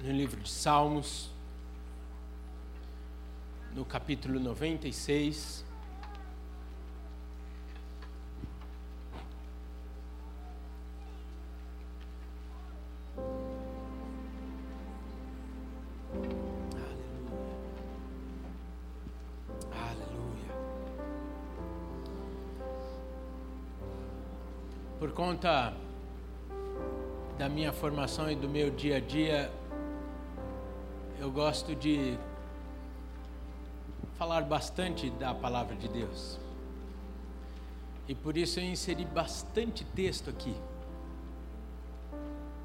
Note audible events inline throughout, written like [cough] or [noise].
no livro de Salmos, no capítulo 96. Por conta da minha formação e do meu dia a dia, eu gosto de falar bastante da palavra de Deus. E por isso eu inseri bastante texto aqui.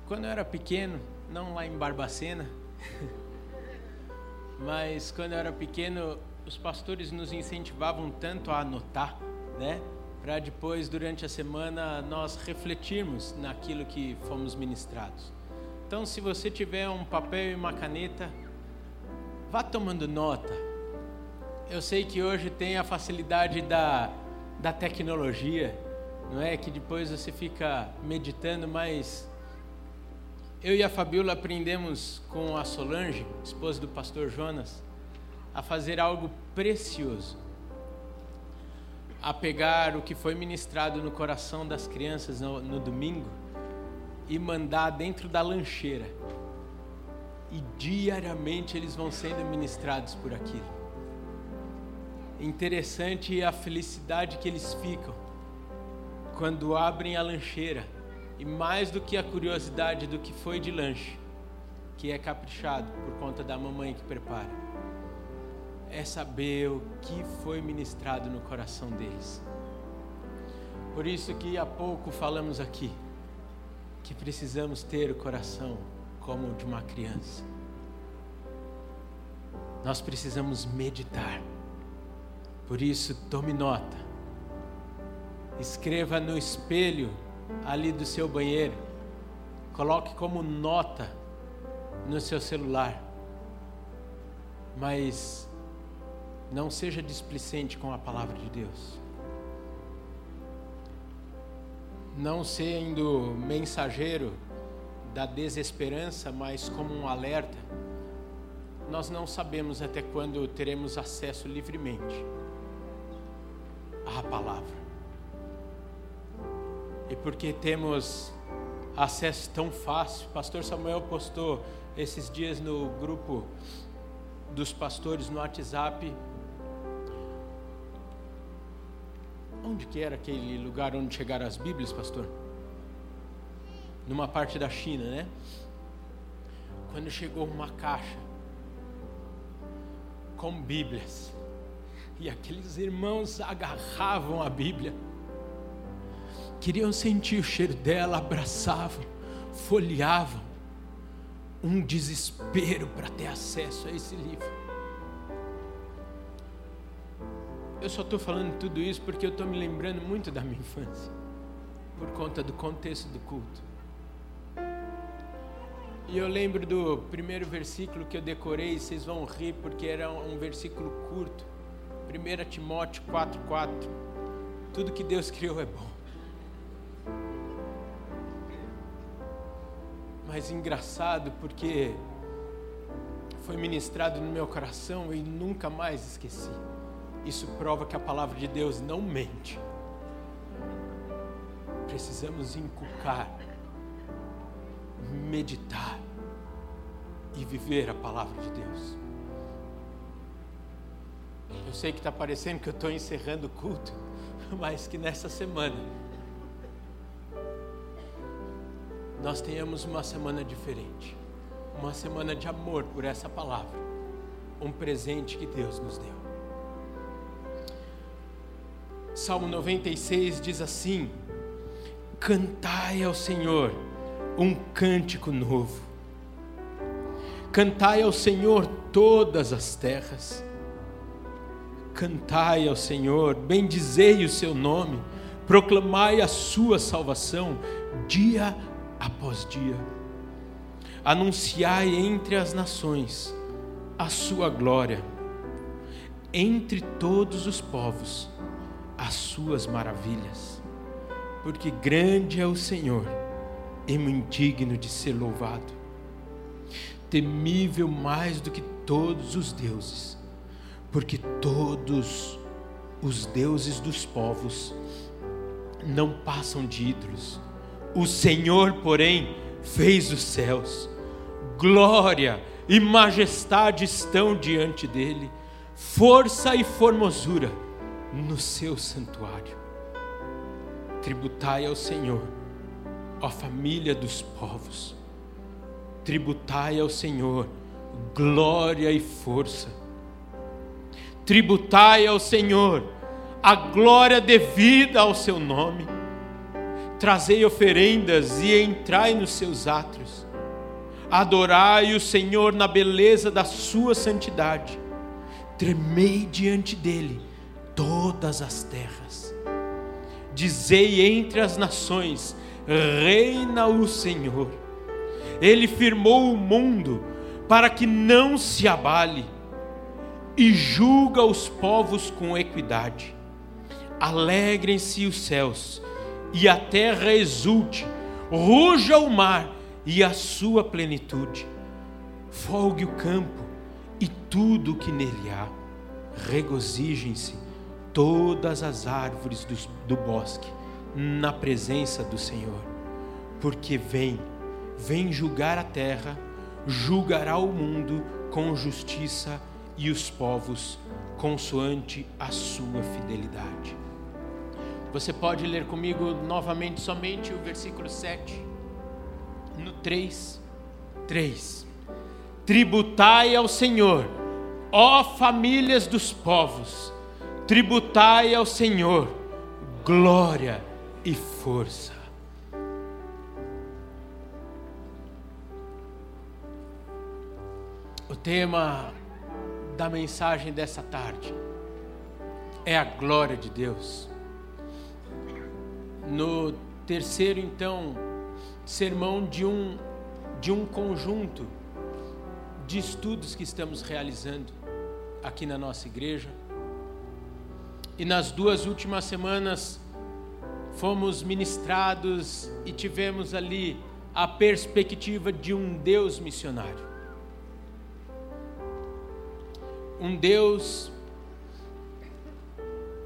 Quando eu era pequeno, não lá em Barbacena, [laughs] mas quando eu era pequeno, os pastores nos incentivavam tanto a anotar, né? Para depois, durante a semana, nós refletirmos naquilo que fomos ministrados. Então, se você tiver um papel e uma caneta, vá tomando nota eu sei que hoje tem a facilidade da, da tecnologia, não é? Que depois você fica meditando, mas eu e a Fabiola aprendemos com a Solange, esposa do pastor Jonas, a fazer algo precioso. A pegar o que foi ministrado no coração das crianças no, no domingo e mandar dentro da lancheira. E diariamente eles vão sendo ministrados por aquilo interessante a felicidade que eles ficam quando abrem a lancheira e mais do que a curiosidade do que foi de lanche, que é caprichado por conta da mamãe que prepara, é saber o que foi ministrado no coração deles. Por isso que há pouco falamos aqui que precisamos ter o coração como o de uma criança. Nós precisamos meditar por isso, tome nota. Escreva no espelho ali do seu banheiro. Coloque como nota no seu celular. Mas não seja displicente com a palavra de Deus. Não sendo mensageiro da desesperança, mas como um alerta. Nós não sabemos até quando teremos acesso livremente a palavra. E porque temos acesso tão fácil, pastor Samuel postou esses dias no grupo dos pastores no WhatsApp. Onde que era aquele lugar onde chegaram as Bíblias, pastor? Numa parte da China, né? Quando chegou uma caixa com Bíblias e aqueles irmãos agarravam a Bíblia, queriam sentir o cheiro dela, abraçavam, folheavam. Um desespero para ter acesso a esse livro. Eu só estou falando tudo isso porque eu estou me lembrando muito da minha infância, por conta do contexto do culto. E eu lembro do primeiro versículo que eu decorei, vocês vão rir porque era um versículo curto. 1 Timóteo 4,4. Tudo que Deus [laughs] criou é bom. Mas engraçado porque foi ministrado no meu coração e nunca mais esqueci. Isso prova que a palavra de Deus não mente. Precisamos inculcar, meditar e viver a palavra de Deus. Eu sei que está parecendo que eu estou encerrando o culto, [laughs] mas que nessa semana nós tenhamos uma semana diferente, uma semana de amor por essa palavra, um presente que Deus nos deu. Salmo 96 diz assim: Cantai ao Senhor um cântico novo, cantai ao Senhor todas as terras. Cantai ao Senhor, bendizei o seu nome, proclamai a sua salvação dia após dia. Anunciai entre as nações a sua glória, entre todos os povos as suas maravilhas, porque grande é o Senhor e muito digno de ser louvado temível mais do que todos os deuses, porque todos os deuses dos povos não passam de ídolos. O Senhor, porém, fez os céus. Glória e majestade estão diante dele, força e formosura no seu santuário. Tributai ao Senhor, ó família dos povos. Tributai ao Senhor glória e força. Tributai ao Senhor a glória devida ao seu nome. Trazei oferendas e entrai nos seus átrios. Adorai o Senhor na beleza da sua santidade. Tremei diante dele todas as terras. Dizei entre as nações: Reina o Senhor. Ele firmou o mundo para que não se abale, e julga os povos com equidade. Alegrem-se os céus, e a terra exulte, ruja o mar e a sua plenitude. Folgue o campo e tudo o que nele há. Regozijem-se todas as árvores do, do bosque na presença do Senhor, porque vem, vem julgar a terra, julgará o mundo com justiça e os povos consoante a sua fidelidade. Você pode ler comigo novamente somente o versículo 7, no 3, 3. Tributai ao Senhor, ó famílias dos povos, tributai ao Senhor glória e força. O tema da mensagem dessa tarde é a glória de Deus. No terceiro, então, sermão de um, de um conjunto de estudos que estamos realizando aqui na nossa igreja. E nas duas últimas semanas fomos ministrados e tivemos ali a perspectiva de um Deus missionário. Um Deus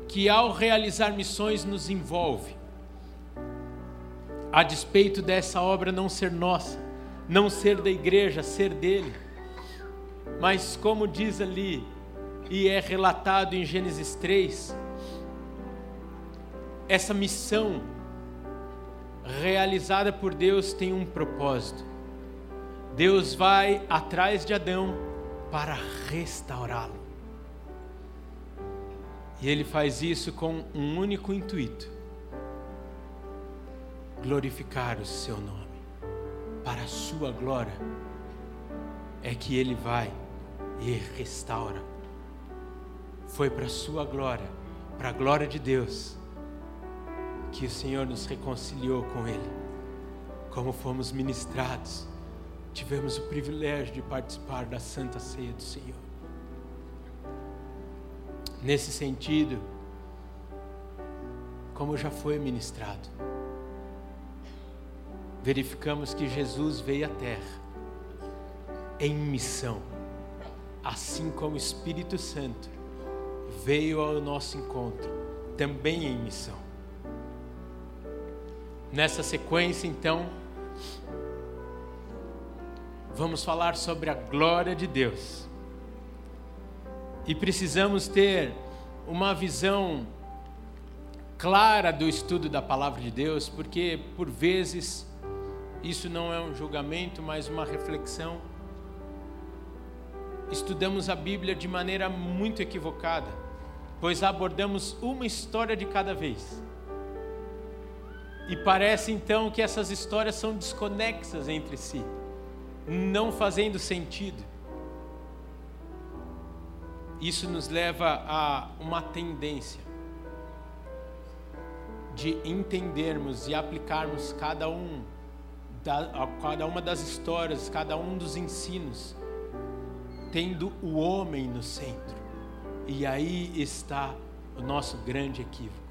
que, ao realizar missões, nos envolve, a despeito dessa obra não ser nossa, não ser da igreja, ser dele. Mas, como diz ali, e é relatado em Gênesis 3, essa missão realizada por Deus tem um propósito. Deus vai atrás de Adão para restaurá-lo. E ele faz isso com um único intuito: glorificar o seu nome. Para a sua glória é que ele vai e restaura. Foi para a sua glória, para a glória de Deus, que o Senhor nos reconciliou com Ele. Como fomos ministrados, tivemos o privilégio de participar da Santa Ceia do Senhor. Nesse sentido, como já foi ministrado, verificamos que Jesus veio à Terra em missão, assim como o Espírito Santo veio ao nosso encontro, também em missão. Nessa sequência, então, vamos falar sobre a glória de Deus. E precisamos ter uma visão clara do estudo da palavra de Deus, porque por vezes isso não é um julgamento, mas uma reflexão. Estudamos a Bíblia de maneira muito equivocada, pois abordamos uma história de cada vez. E parece então que essas histórias são desconexas entre si, não fazendo sentido. Isso nos leva a uma tendência de entendermos e aplicarmos cada um da, cada uma das histórias, cada um dos ensinos, tendo o homem no centro. E aí está o nosso grande equívoco.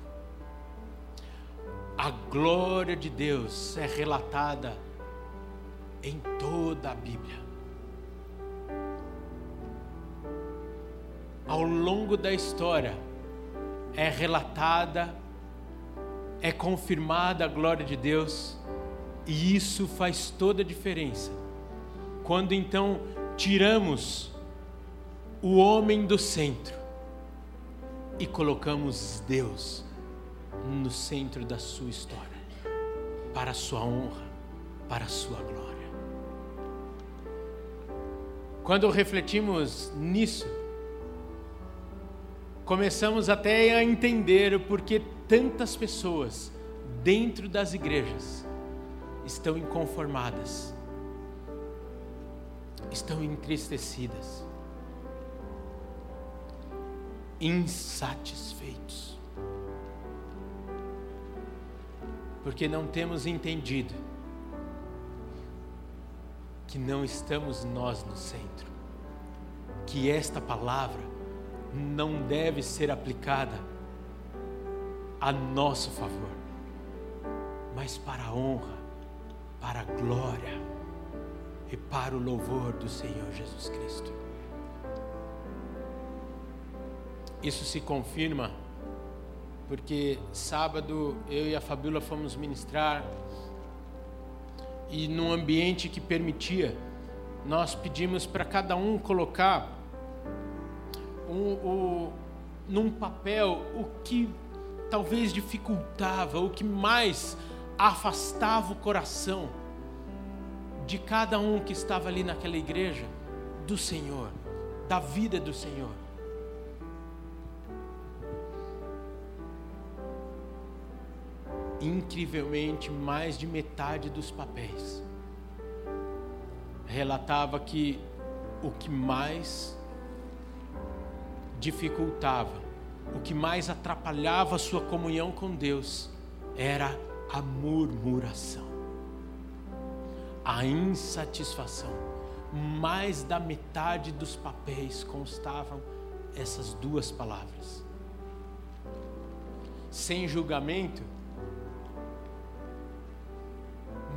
A glória de Deus é relatada em toda a Bíblia. Ao longo da história é relatada, é confirmada a glória de Deus, e isso faz toda a diferença. Quando então tiramos o homem do centro e colocamos Deus no centro da sua história, para a sua honra, para a sua glória. Quando refletimos nisso, começamos até a entender o porquê tantas pessoas dentro das igrejas estão inconformadas, estão entristecidas, insatisfeitos, porque não temos entendido que não estamos nós no centro, que esta palavra não deve ser aplicada a nosso favor, mas para a honra, para a glória e para o louvor do Senhor Jesus Cristo. Isso se confirma porque sábado eu e a Fabíola fomos ministrar e num ambiente que permitia, nós pedimos para cada um colocar um, um, num papel o que talvez dificultava, o que mais afastava o coração de cada um que estava ali naquela igreja do Senhor, da vida do Senhor. Incrivelmente mais de metade dos papéis relatava que o que mais dificultava, o que mais atrapalhava a sua comunhão com Deus era a murmuração, a insatisfação. Mais da metade dos papéis constavam essas duas palavras. Sem julgamento,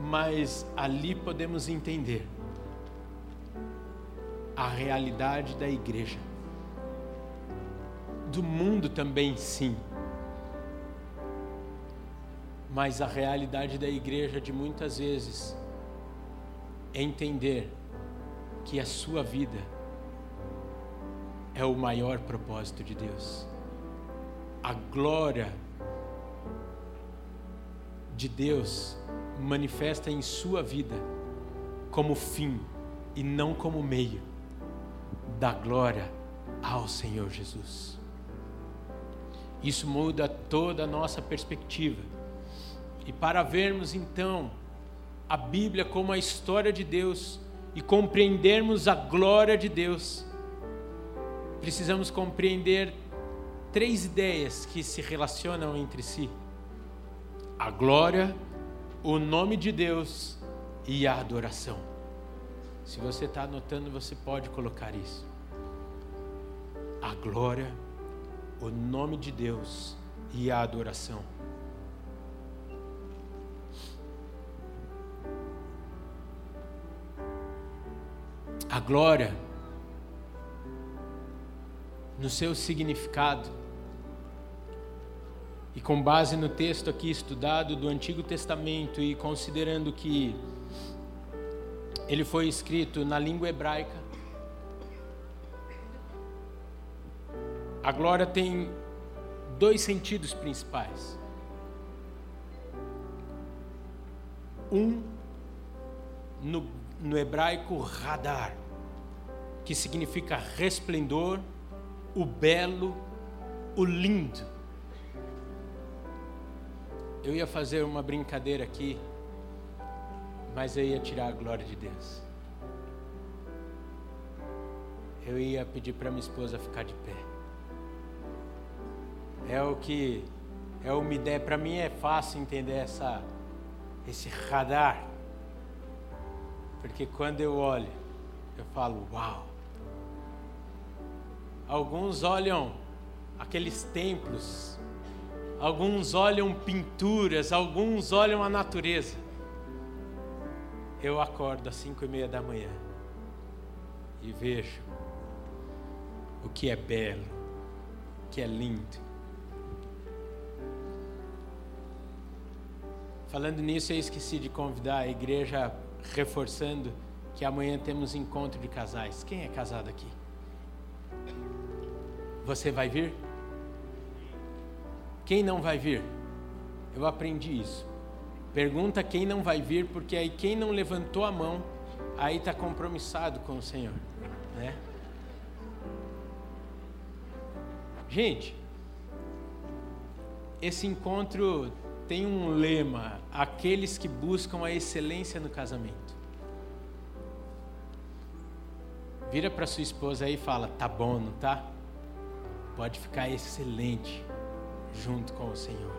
mas ali podemos entender a realidade da igreja. Do mundo também, sim. Mas a realidade da igreja de muitas vezes é entender que a sua vida é o maior propósito de Deus. A glória de Deus manifesta em sua vida como fim e não como meio da glória ao Senhor Jesus. Isso muda toda a nossa perspectiva. E para vermos então a Bíblia como a história de Deus e compreendermos a glória de Deus, precisamos compreender três ideias que se relacionam entre si: a glória, o nome de Deus e a adoração. Se você está anotando, você pode colocar isso. A glória, o nome de Deus e a adoração. A glória, no seu significado, e com base no texto aqui estudado do Antigo Testamento e considerando que ele foi escrito na língua hebraica, a glória tem dois sentidos principais. Um, no, no hebraico, radar, que significa resplendor, o belo, o lindo. Eu ia fazer uma brincadeira aqui, mas eu ia tirar a glória de Deus. Eu ia pedir para minha esposa ficar de pé. É o que é uma ideia para mim é fácil entender essa esse radar. Porque quando eu olho, eu falo, uau. Alguns olham aqueles templos alguns olham pinturas, alguns olham a natureza. Eu acordo às cinco e meia da manhã e vejo o que é belo, o que é lindo. Falando nisso, eu esqueci de convidar a igreja, reforçando que amanhã temos encontro de casais. Quem é casado aqui? Você vai vir? Quem não vai vir? Eu aprendi isso. Pergunta quem não vai vir, porque aí quem não levantou a mão, aí está compromissado com o Senhor, né? Gente, esse encontro tem um lema: aqueles que buscam a excelência no casamento. Vira para sua esposa aí e fala: tá bom, não tá? Pode ficar excelente junto com o Senhor.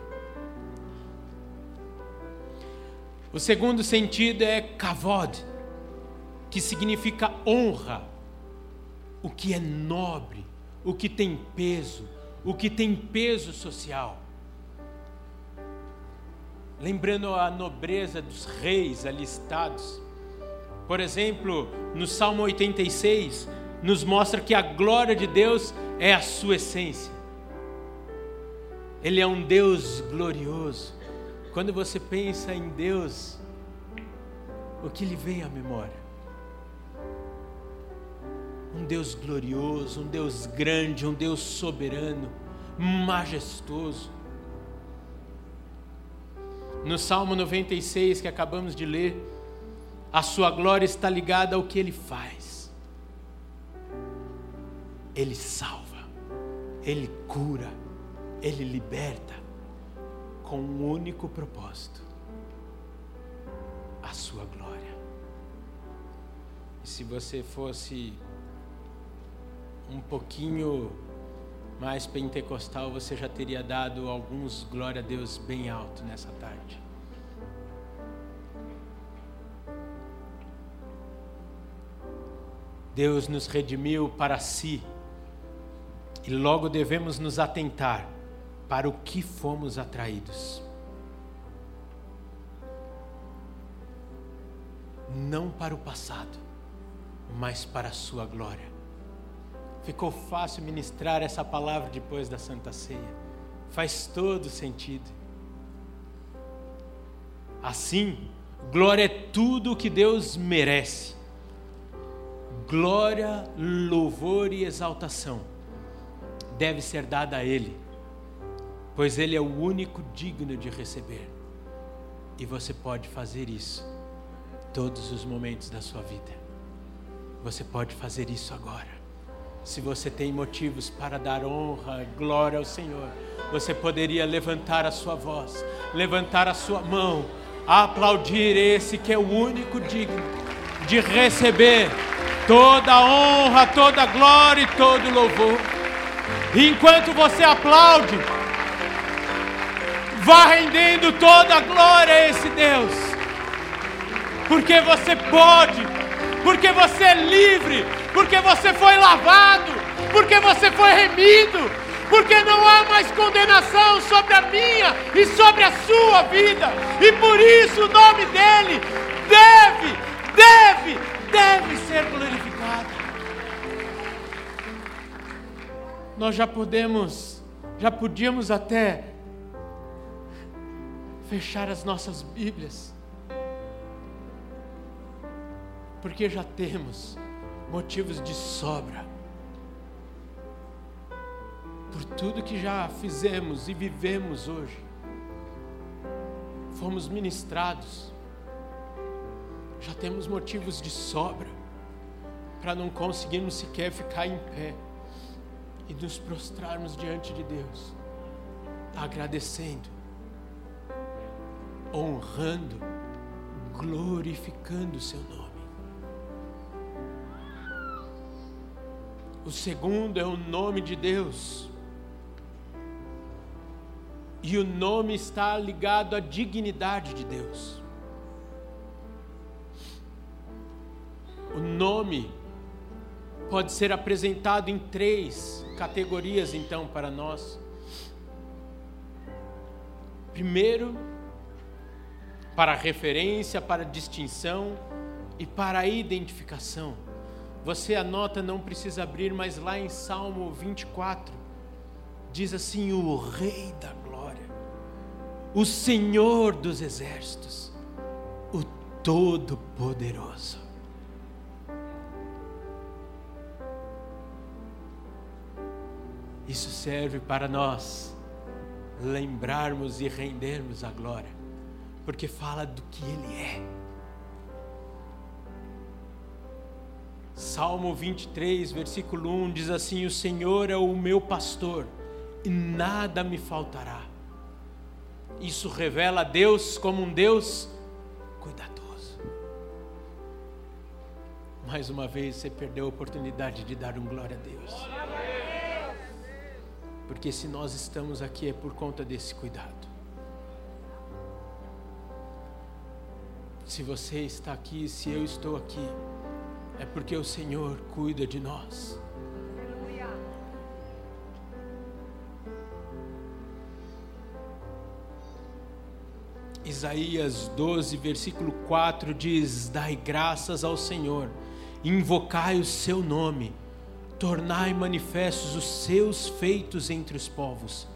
O segundo sentido é kavod, que significa honra, o que é nobre, o que tem peso, o que tem peso social. Lembrando a nobreza dos reis alistados. Por exemplo, no Salmo 86, nos mostra que a glória de Deus é a sua essência. Ele é um Deus glorioso. Quando você pensa em Deus, o que lhe vem à memória? Um Deus glorioso, um Deus grande, um Deus soberano, majestoso. No Salmo 96 que acabamos de ler, a sua glória está ligada ao que ele faz. Ele salva, ele cura, ele liberta com um único propósito: a sua glória. E se você fosse um pouquinho mais pentecostal, você já teria dado alguns glória a Deus bem alto nessa tarde. Deus nos redimiu para si e logo devemos nos atentar para o que fomos atraídos. Não para o passado, mas para a Sua glória. Ficou fácil ministrar essa palavra depois da Santa Ceia. Faz todo sentido. Assim, glória é tudo o que Deus merece. Glória, louvor e exaltação deve ser dada a Ele, pois Ele é o único digno de receber. E você pode fazer isso todos os momentos da sua vida. Você pode fazer isso agora. Se você tem motivos para dar honra, glória ao Senhor, você poderia levantar a sua voz, levantar a sua mão, aplaudir esse que é o único digno de receber toda a honra, toda a glória e todo o louvor. Enquanto você aplaude, vá rendendo toda a glória a esse Deus, porque você pode, porque você é livre, porque você foi lavado, porque você foi remido, porque não há mais condenação sobre a minha e sobre a sua vida, e por isso o nome dele deve, deve, deve ser glorificado. Nós já podemos, já podíamos até fechar as nossas Bíblias, porque já temos motivos de sobra. Por tudo que já fizemos e vivemos hoje, fomos ministrados, já temos motivos de sobra para não conseguirmos sequer ficar em pé e nos prostrarmos diante de Deus, agradecendo, honrando, glorificando o Seu nome. O segundo é o nome de Deus. E o nome está ligado à dignidade de Deus. O nome pode ser apresentado em três categorias, então, para nós. Primeiro, para referência, para distinção e para identificação. Você anota, não precisa abrir, mas lá em Salmo 24, diz assim: O Rei da Glória, o Senhor dos Exércitos, o Todo-Poderoso. Isso serve para nós lembrarmos e rendermos a glória, porque fala do que Ele é. Salmo 23, versículo 1 diz assim: O Senhor é o meu pastor e nada me faltará. Isso revela Deus como um Deus cuidadoso. Mais uma vez você perdeu a oportunidade de dar um glória a Deus. Porque se nós estamos aqui é por conta desse cuidado. Se você está aqui, se eu estou aqui, é porque o Senhor cuida de nós. Isaías 12, versículo 4 diz: Dai graças ao Senhor, invocai o seu nome, tornai manifestos os seus feitos entre os povos,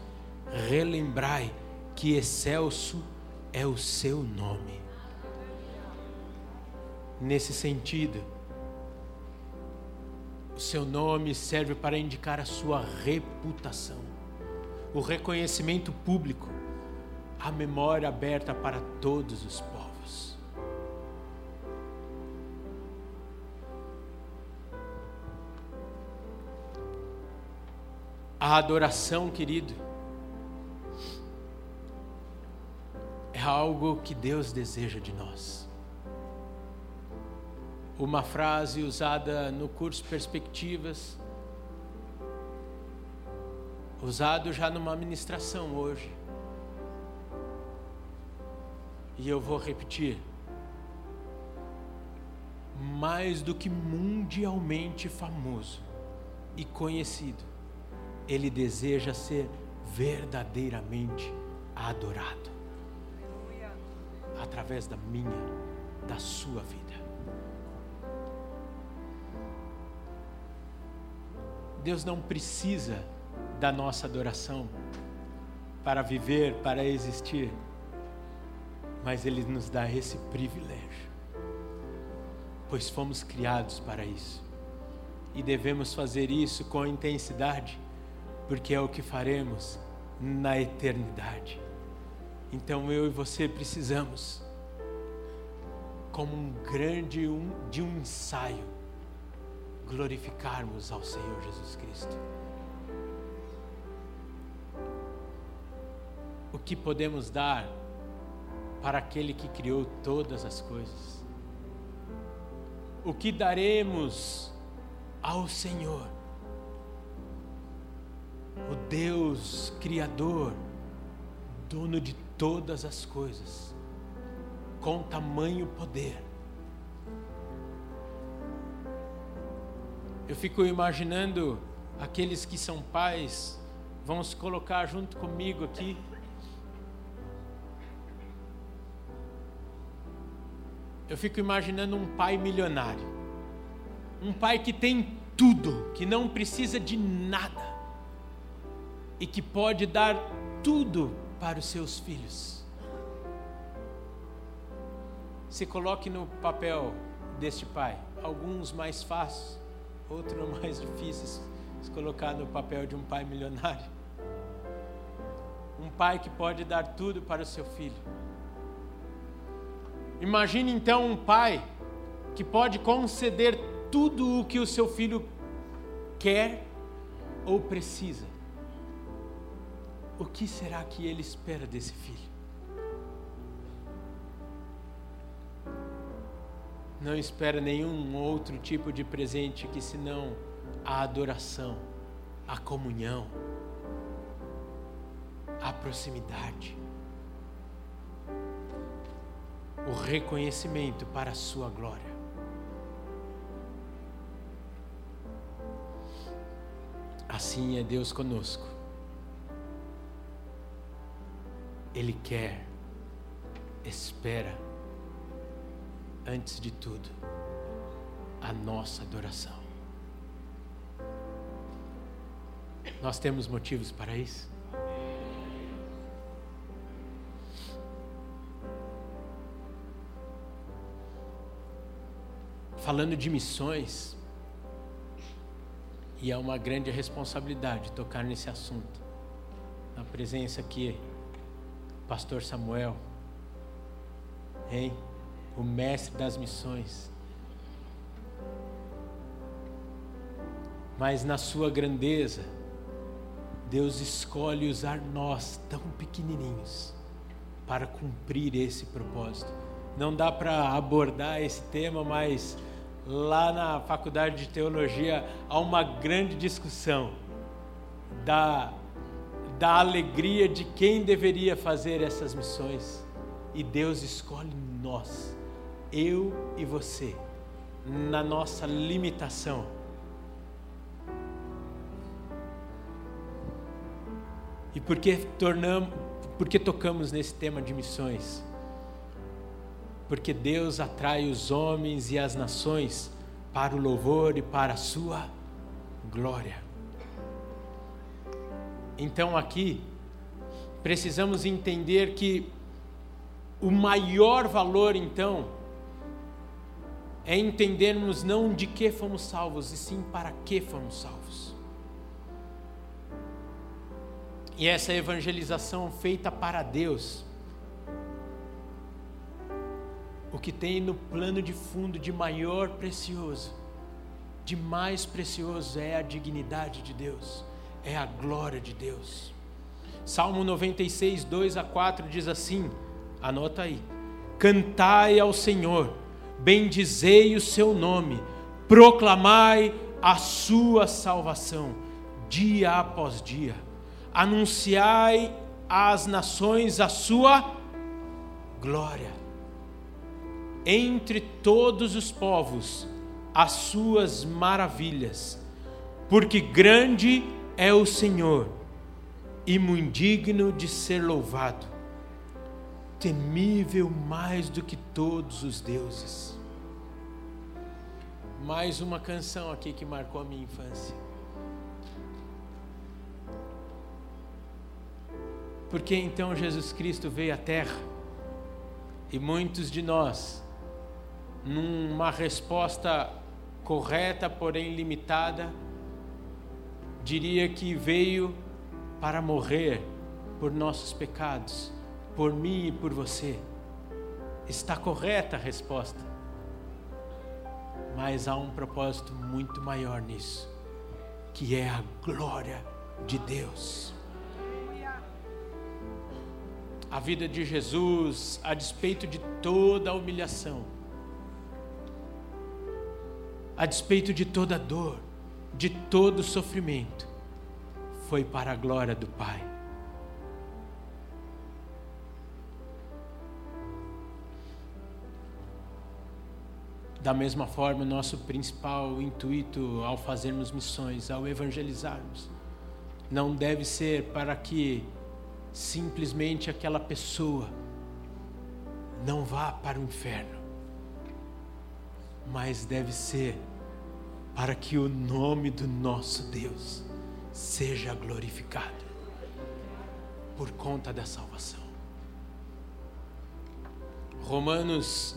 relembrai que excelso é o seu nome. Nesse sentido, o seu nome serve para indicar a sua reputação, o reconhecimento público, a memória aberta para todos os povos. A adoração, querido, é algo que Deus deseja de nós uma frase usada no curso Perspectivas, usado já numa ministração hoje. E eu vou repetir. Mais do que mundialmente famoso e conhecido, ele deseja ser verdadeiramente adorado através da minha, da sua vida. Deus não precisa da nossa adoração para viver, para existir, mas Ele nos dá esse privilégio, pois fomos criados para isso e devemos fazer isso com intensidade, porque é o que faremos na eternidade. Então eu e você precisamos, como um grande um, de um ensaio, glorificarmos ao Senhor Jesus Cristo. O que podemos dar para aquele que criou todas as coisas? O que daremos ao Senhor? O Deus Criador, dono de todas as coisas, com tamanho poder Eu fico imaginando aqueles que são pais, vão se colocar junto comigo aqui. Eu fico imaginando um pai milionário. Um pai que tem tudo, que não precisa de nada. E que pode dar tudo para os seus filhos. Se coloque no papel deste pai, alguns mais fáceis, Outro [laughs] mais difícil se colocar no papel de um pai milionário. Um pai que pode dar tudo para o seu filho. Imagine então um pai que pode conceder tudo o que o seu filho quer ou precisa. O que será que ele espera desse filho? Não espera nenhum outro tipo de presente que senão a adoração, a comunhão, a proximidade, o reconhecimento para a sua glória. Assim é Deus conosco. Ele quer, espera, antes de tudo, a nossa adoração. Nós temos motivos para isso? Falando de missões, e é uma grande responsabilidade tocar nesse assunto. Na presença aqui, Pastor Samuel, hein? O mestre das missões. Mas na sua grandeza, Deus escolhe usar nós tão pequenininhos para cumprir esse propósito. Não dá para abordar esse tema, mas lá na faculdade de teologia há uma grande discussão da, da alegria de quem deveria fazer essas missões. E Deus escolhe nós, eu e você, na nossa limitação. E por que tornamos, por que tocamos nesse tema de missões? porque Deus atrai os homens e as nações para o louvor e para a sua glória. Então aqui precisamos entender que o maior valor então é entendermos não de que fomos salvos, e sim para que fomos salvos. E essa evangelização feita para Deus o que tem no plano de fundo de maior precioso, de mais precioso é a dignidade de Deus, é a glória de Deus. Salmo 96, 2 a 4 diz assim: anota aí, cantai ao Senhor, bendizei o seu nome, proclamai a sua salvação, dia após dia, anunciai às nações a sua glória. Entre todos os povos as suas maravilhas, porque grande é o Senhor e muito digno de ser louvado, temível mais do que todos os deuses. Mais uma canção aqui que marcou a minha infância. Porque então Jesus Cristo veio à Terra e muitos de nós numa resposta correta, porém limitada, diria que veio para morrer por nossos pecados, por mim e por você. Está correta a resposta. Mas há um propósito muito maior nisso, que é a glória de Deus. A vida de Jesus, a despeito de toda a humilhação, a despeito de toda dor, de todo sofrimento, foi para a glória do Pai. Da mesma forma, nosso principal intuito ao fazermos missões, ao evangelizarmos, não deve ser para que simplesmente aquela pessoa não vá para o inferno mas deve ser para que o nome do nosso Deus seja glorificado por conta da salvação. Romanos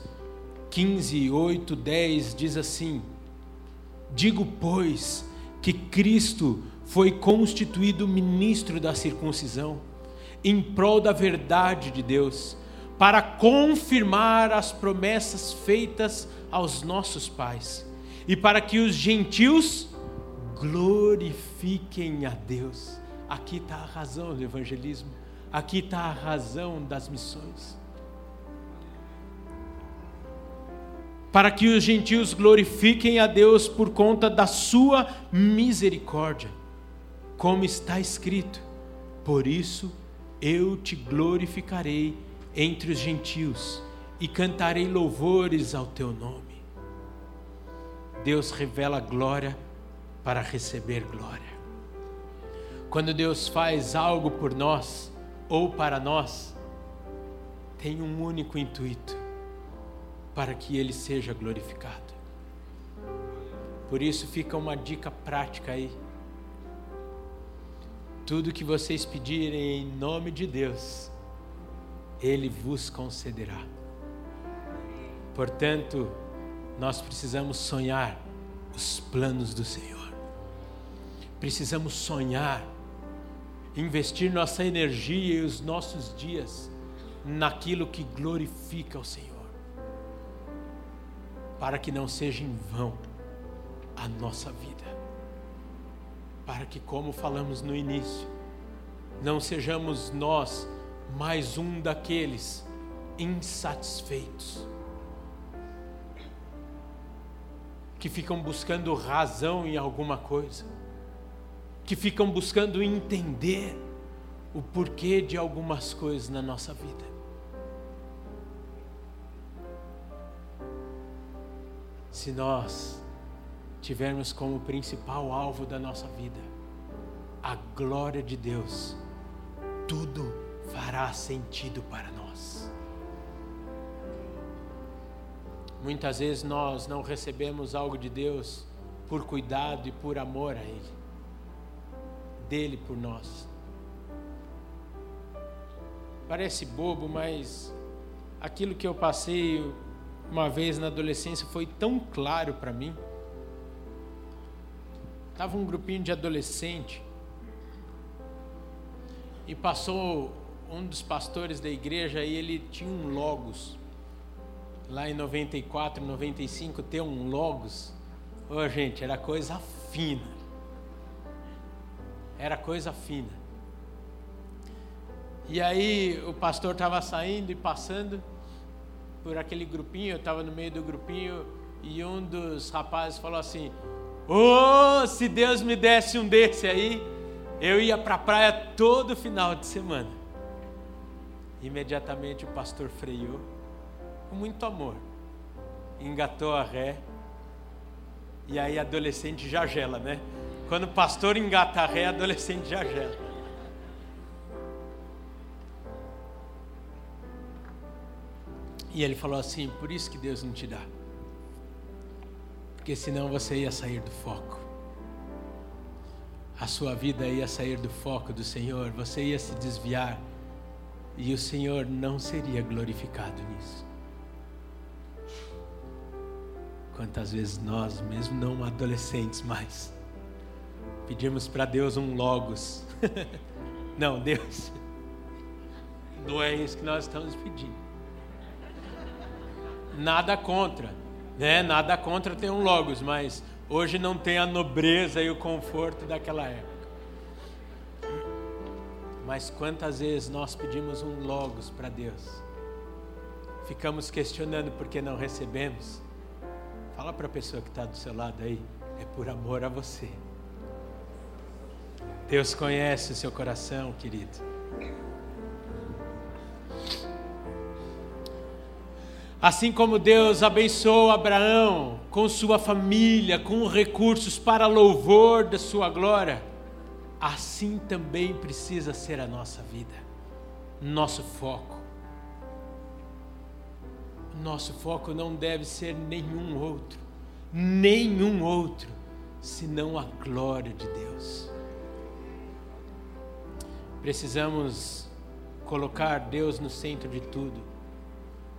15, 8, 10 diz assim: Digo, pois, que Cristo foi constituído ministro da circuncisão, em prol da verdade de Deus, para confirmar as promessas feitas aos nossos pais e para que os gentios glorifiquem a Deus. Aqui está a razão do evangelismo, aqui está a razão das missões. Para que os gentios glorifiquem a Deus por conta da sua misericórdia, como está escrito: Por isso eu te glorificarei entre os gentios e cantarei louvores ao teu nome. Deus revela glória para receber glória. Quando Deus faz algo por nós ou para nós, tem um único intuito: para que Ele seja glorificado. Por isso fica uma dica prática aí. Tudo que vocês pedirem em nome de Deus, Ele vos concederá. Portanto, nós precisamos sonhar os planos do Senhor. Precisamos sonhar, investir nossa energia e os nossos dias naquilo que glorifica o Senhor, para que não seja em vão a nossa vida, para que, como falamos no início, não sejamos nós mais um daqueles insatisfeitos que ficam buscando razão em alguma coisa, que ficam buscando entender o porquê de algumas coisas na nossa vida. Se nós tivermos como principal alvo da nossa vida a glória de Deus, tudo fará sentido para nós. Muitas vezes nós não recebemos algo de Deus por cuidado e por amor a Ele, dele por nós. Parece bobo, mas aquilo que eu passei uma vez na adolescência foi tão claro para mim. Tava um grupinho de adolescente e passou um dos pastores da igreja e ele tinha um logos lá em 94, 95, ter um Logos, ô oh, gente, era coisa fina. Era coisa fina. E aí o pastor estava saindo e passando por aquele grupinho, eu estava no meio do grupinho, e um dos rapazes falou assim: oh, se Deus me desse um desse aí, eu ia para a praia todo final de semana. Imediatamente o pastor freou com muito amor. Engatou a ré. E aí adolescente já gela, né? Quando o pastor engata a ré, adolescente já gela. E ele falou assim: por isso que Deus não te dá. Porque senão você ia sair do foco. A sua vida ia sair do foco do Senhor, você ia se desviar. E o Senhor não seria glorificado nisso. Quantas vezes nós, mesmo não adolescentes mais, pedimos para Deus um logos. [laughs] não, Deus, não é isso que nós estamos pedindo. Nada contra, né? Nada contra ter um logos, mas hoje não tem a nobreza e o conforto daquela época. Mas quantas vezes nós pedimos um logos para Deus? Ficamos questionando porque não recebemos Fala para a pessoa que está do seu lado aí, é por amor a você. Deus conhece o seu coração, querido. Assim como Deus abençoou Abraão com sua família, com recursos para louvor da sua glória, assim também precisa ser a nossa vida, nosso foco nosso foco não deve ser nenhum outro, nenhum outro, senão a glória de Deus. Precisamos colocar Deus no centro de tudo,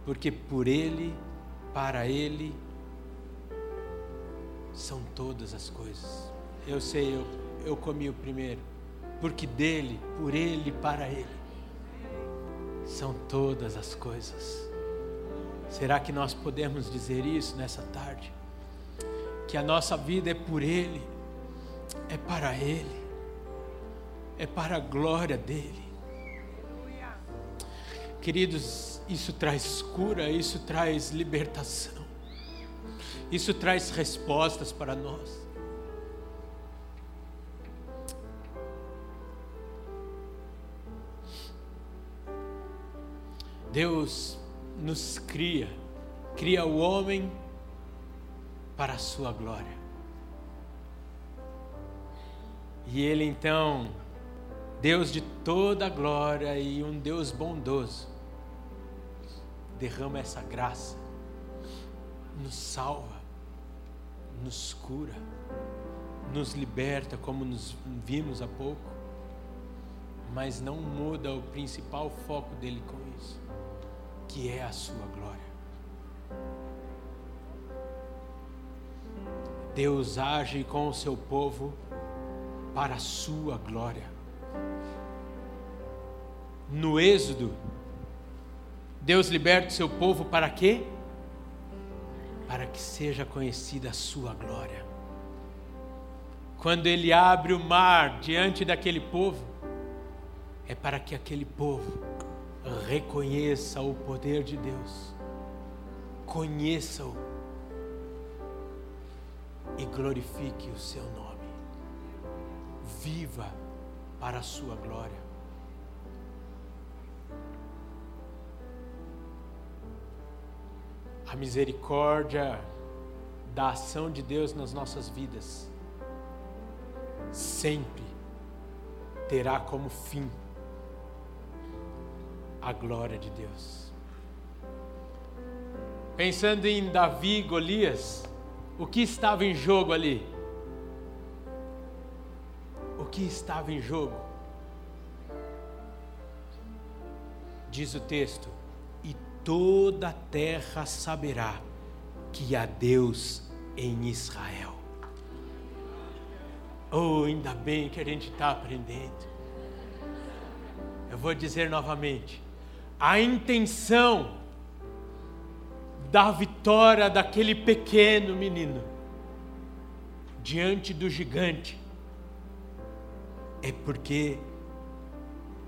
porque por Ele, para Ele, são todas as coisas. Eu sei, eu, eu comi o primeiro, porque dele, por Ele, para Ele, são todas as coisas. Será que nós podemos dizer isso nessa tarde? Que a nossa vida é por Ele, é para Ele, é para a glória dEle. Queridos, isso traz cura, isso traz libertação, isso traz respostas para nós. Deus nos cria, cria o homem para a sua glória. E ele então, Deus de toda glória e um Deus bondoso, derrama essa graça, nos salva, nos cura, nos liberta, como nos vimos há pouco, mas não muda o principal foco dele com isso, que é a sua glória. Deus age com o seu povo para a sua glória. No Êxodo, Deus liberta o seu povo para quê? Para que seja conhecida a sua glória. Quando ele abre o mar diante daquele povo, é para que aquele povo reconheça o poder de Deus, conheça-o e glorifique o seu nome. Viva para a sua glória. A misericórdia da ação de Deus nas nossas vidas sempre terá como fim a glória de Deus. Pensando em Davi e Golias, o que estava em jogo ali? O que estava em jogo? Diz o texto: toda a terra saberá que há Deus em Israel. Oh, ainda bem que a gente está aprendendo. Eu vou dizer novamente: a intenção da vitória daquele pequeno menino diante do gigante é porque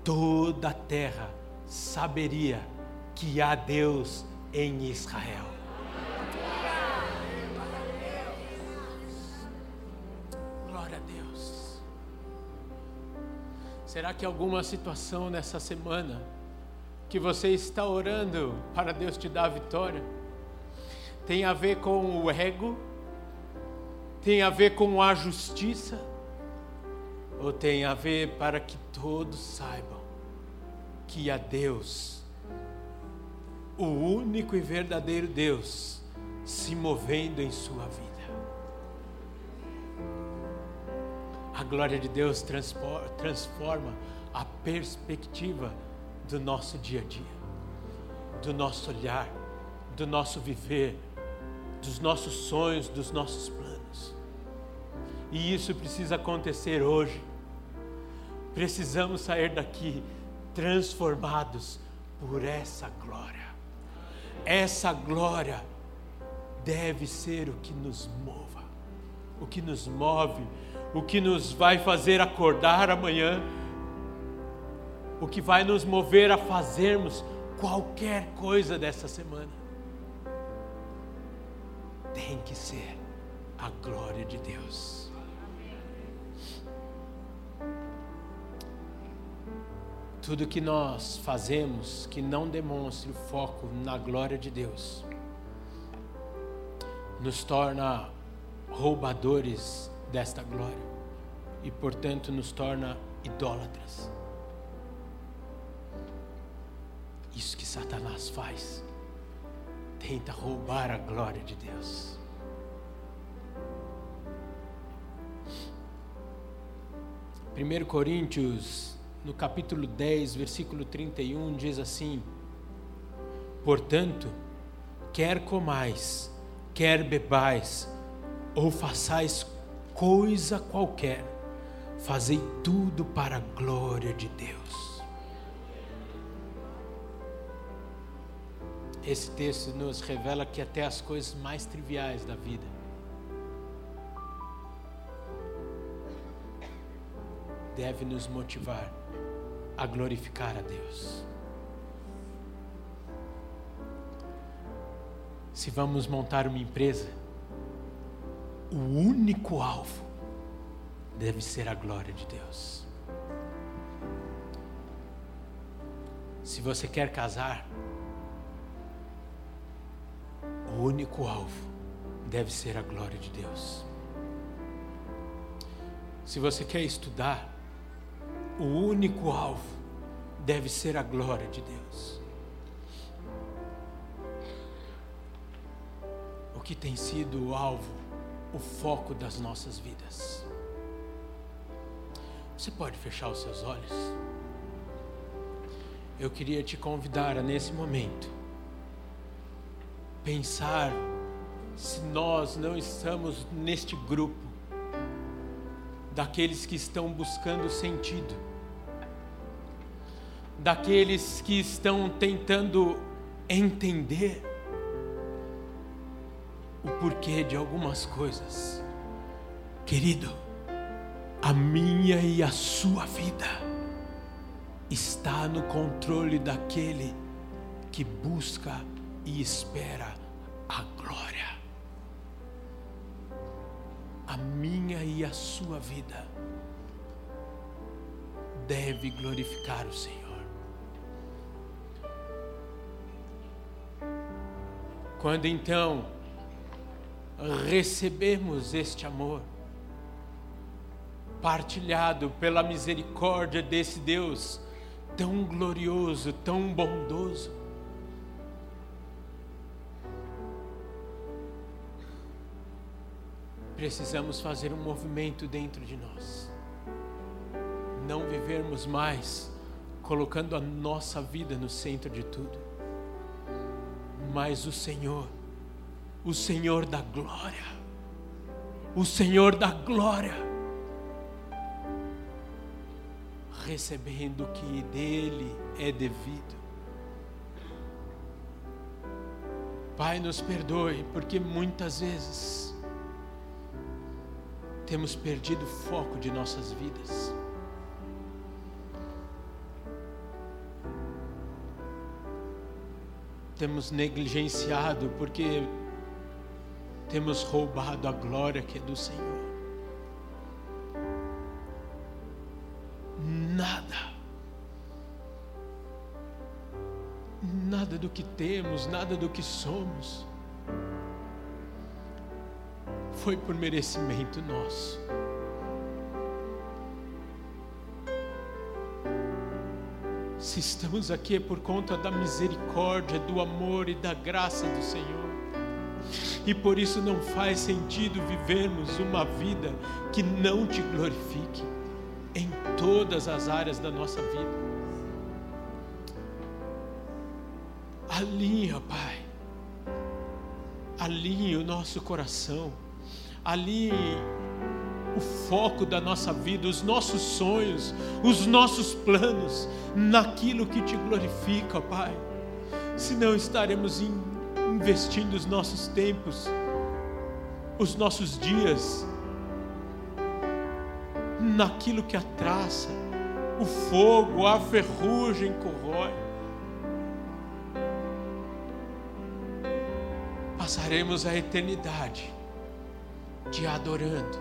toda a terra saberia que há Deus em Israel. Será que alguma situação nessa semana que você está orando para Deus te dar a vitória tem a ver com o ego? Tem a ver com a justiça? Ou tem a ver para que todos saibam que há Deus, o único e verdadeiro Deus, se movendo em sua vida? A glória de Deus transforma a perspectiva do nosso dia a dia, do nosso olhar, do nosso viver, dos nossos sonhos, dos nossos planos. E isso precisa acontecer hoje. Precisamos sair daqui transformados por essa glória. Essa glória deve ser o que nos mova, o que nos move o que nos vai fazer acordar amanhã, o que vai nos mover a fazermos qualquer coisa dessa semana. Tem que ser a glória de Deus. Tudo que nós fazemos que não demonstre o foco na glória de Deus, nos torna roubadores desta glória e, portanto, nos torna idólatras. Isso que Satanás faz, tenta roubar a glória de Deus. Primeiro Coríntios, no capítulo 10, versículo 31, diz assim: Portanto, quer comais, quer bebais, ou façais coisa qualquer, fazei tudo para a glória de Deus. Esse texto nos revela que até as coisas mais triviais da vida deve nos motivar a glorificar a Deus. Se vamos montar uma empresa, o único alvo deve ser a glória de Deus. Se você quer casar, o único alvo deve ser a glória de Deus. Se você quer estudar, o único alvo deve ser a glória de Deus. O que tem sido o alvo o foco das nossas vidas. Você pode fechar os seus olhos? Eu queria te convidar a, nesse momento, pensar se nós não estamos neste grupo daqueles que estão buscando sentido, daqueles que estão tentando entender o porquê de algumas coisas. Querido, a minha e a sua vida está no controle daquele que busca e espera a glória. A minha e a sua vida deve glorificar o Senhor. Quando então recebemos este amor, partilhado pela misericórdia desse Deus tão glorioso, tão bondoso. Precisamos fazer um movimento dentro de nós. Não vivermos mais colocando a nossa vida no centro de tudo, mas o Senhor, o Senhor da glória, o Senhor da glória recebendo o que dele é devido. Pai, nos perdoe, porque muitas vezes temos perdido o foco de nossas vidas. Temos negligenciado porque temos roubado a glória que é do Senhor. nada. Nada do que temos, nada do que somos, foi por merecimento nosso. Se estamos aqui é por conta da misericórdia, do amor e da graça do Senhor. E por isso não faz sentido vivermos uma vida que não te glorifique em todas as áreas da nossa vida. Alinha, Pai, alinhe o nosso coração, alinhe o foco da nossa vida, os nossos sonhos, os nossos planos, naquilo que te glorifica, Pai. Senão estaremos investindo os nossos tempos, os nossos dias naquilo que a traça, o fogo, a ferrugem corrói. Passaremos a eternidade te adorando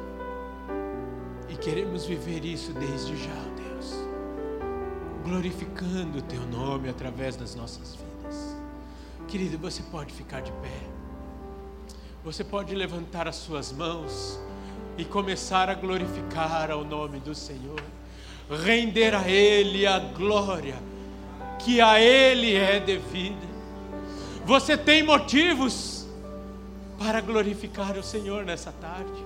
e queremos viver isso desde já, Deus, glorificando o Teu nome através das nossas vidas. Querido, você pode ficar de pé, você pode levantar as suas mãos e começar a glorificar ao nome do Senhor, render a Ele a glória que a Ele é devida. Você tem motivos para glorificar o Senhor nessa tarde.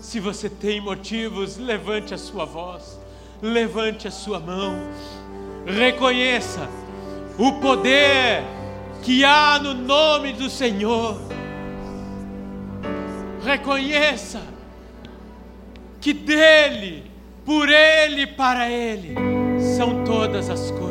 Se você tem motivos, levante a sua voz, levante a sua mão, reconheça o poder que há no nome do Senhor reconheça que dele, por ele, para ele, são todas as coisas.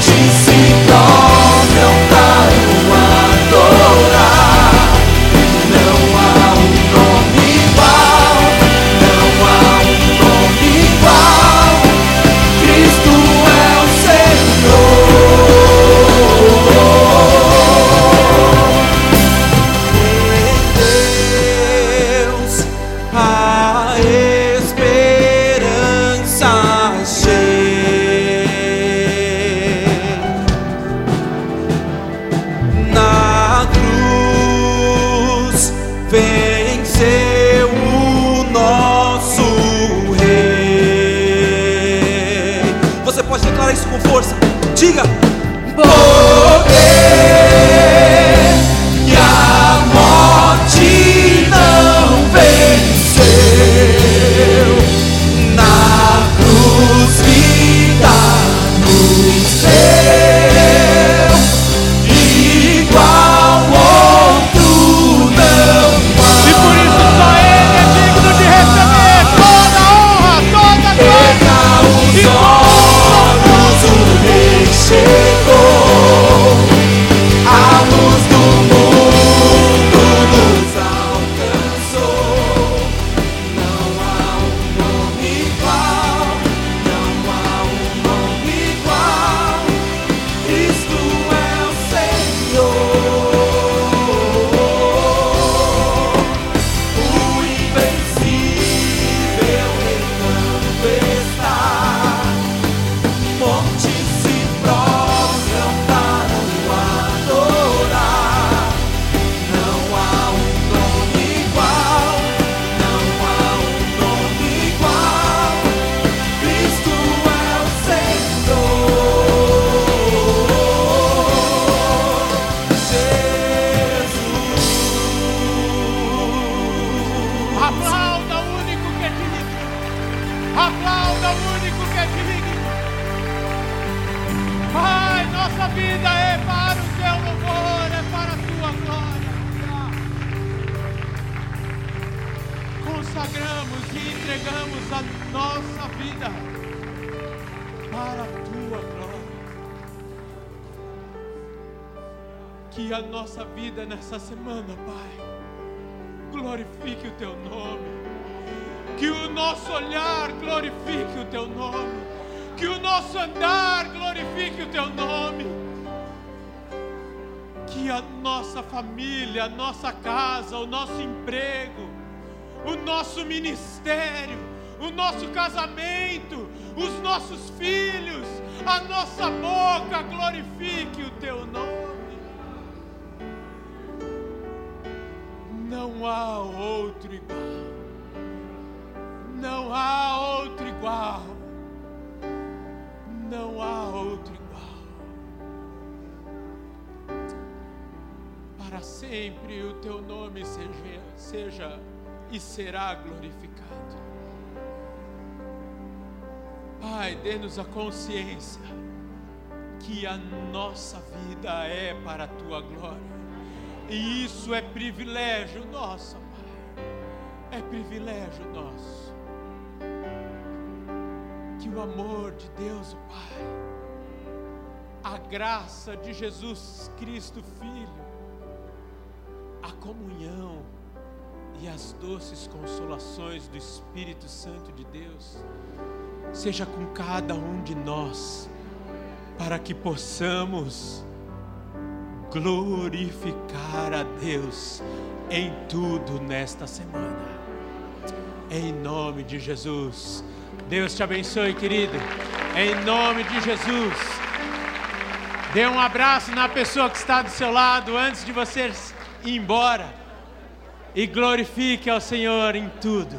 Jesus. sempre o teu nome seja, seja e será glorificado. Pai, dê-nos a consciência que a nossa vida é para a tua glória. E isso é privilégio nosso, Pai. É privilégio nosso. Que o amor de Deus, Pai, a graça de Jesus Cristo, Filho, comunhão e as doces consolações do Espírito Santo de Deus seja com cada um de nós, para que possamos glorificar a Deus em tudo nesta semana. Em nome de Jesus. Deus te abençoe, querido. Em nome de Jesus. Dê um abraço na pessoa que está do seu lado antes de vocês embora e glorifique ao Senhor em tudo.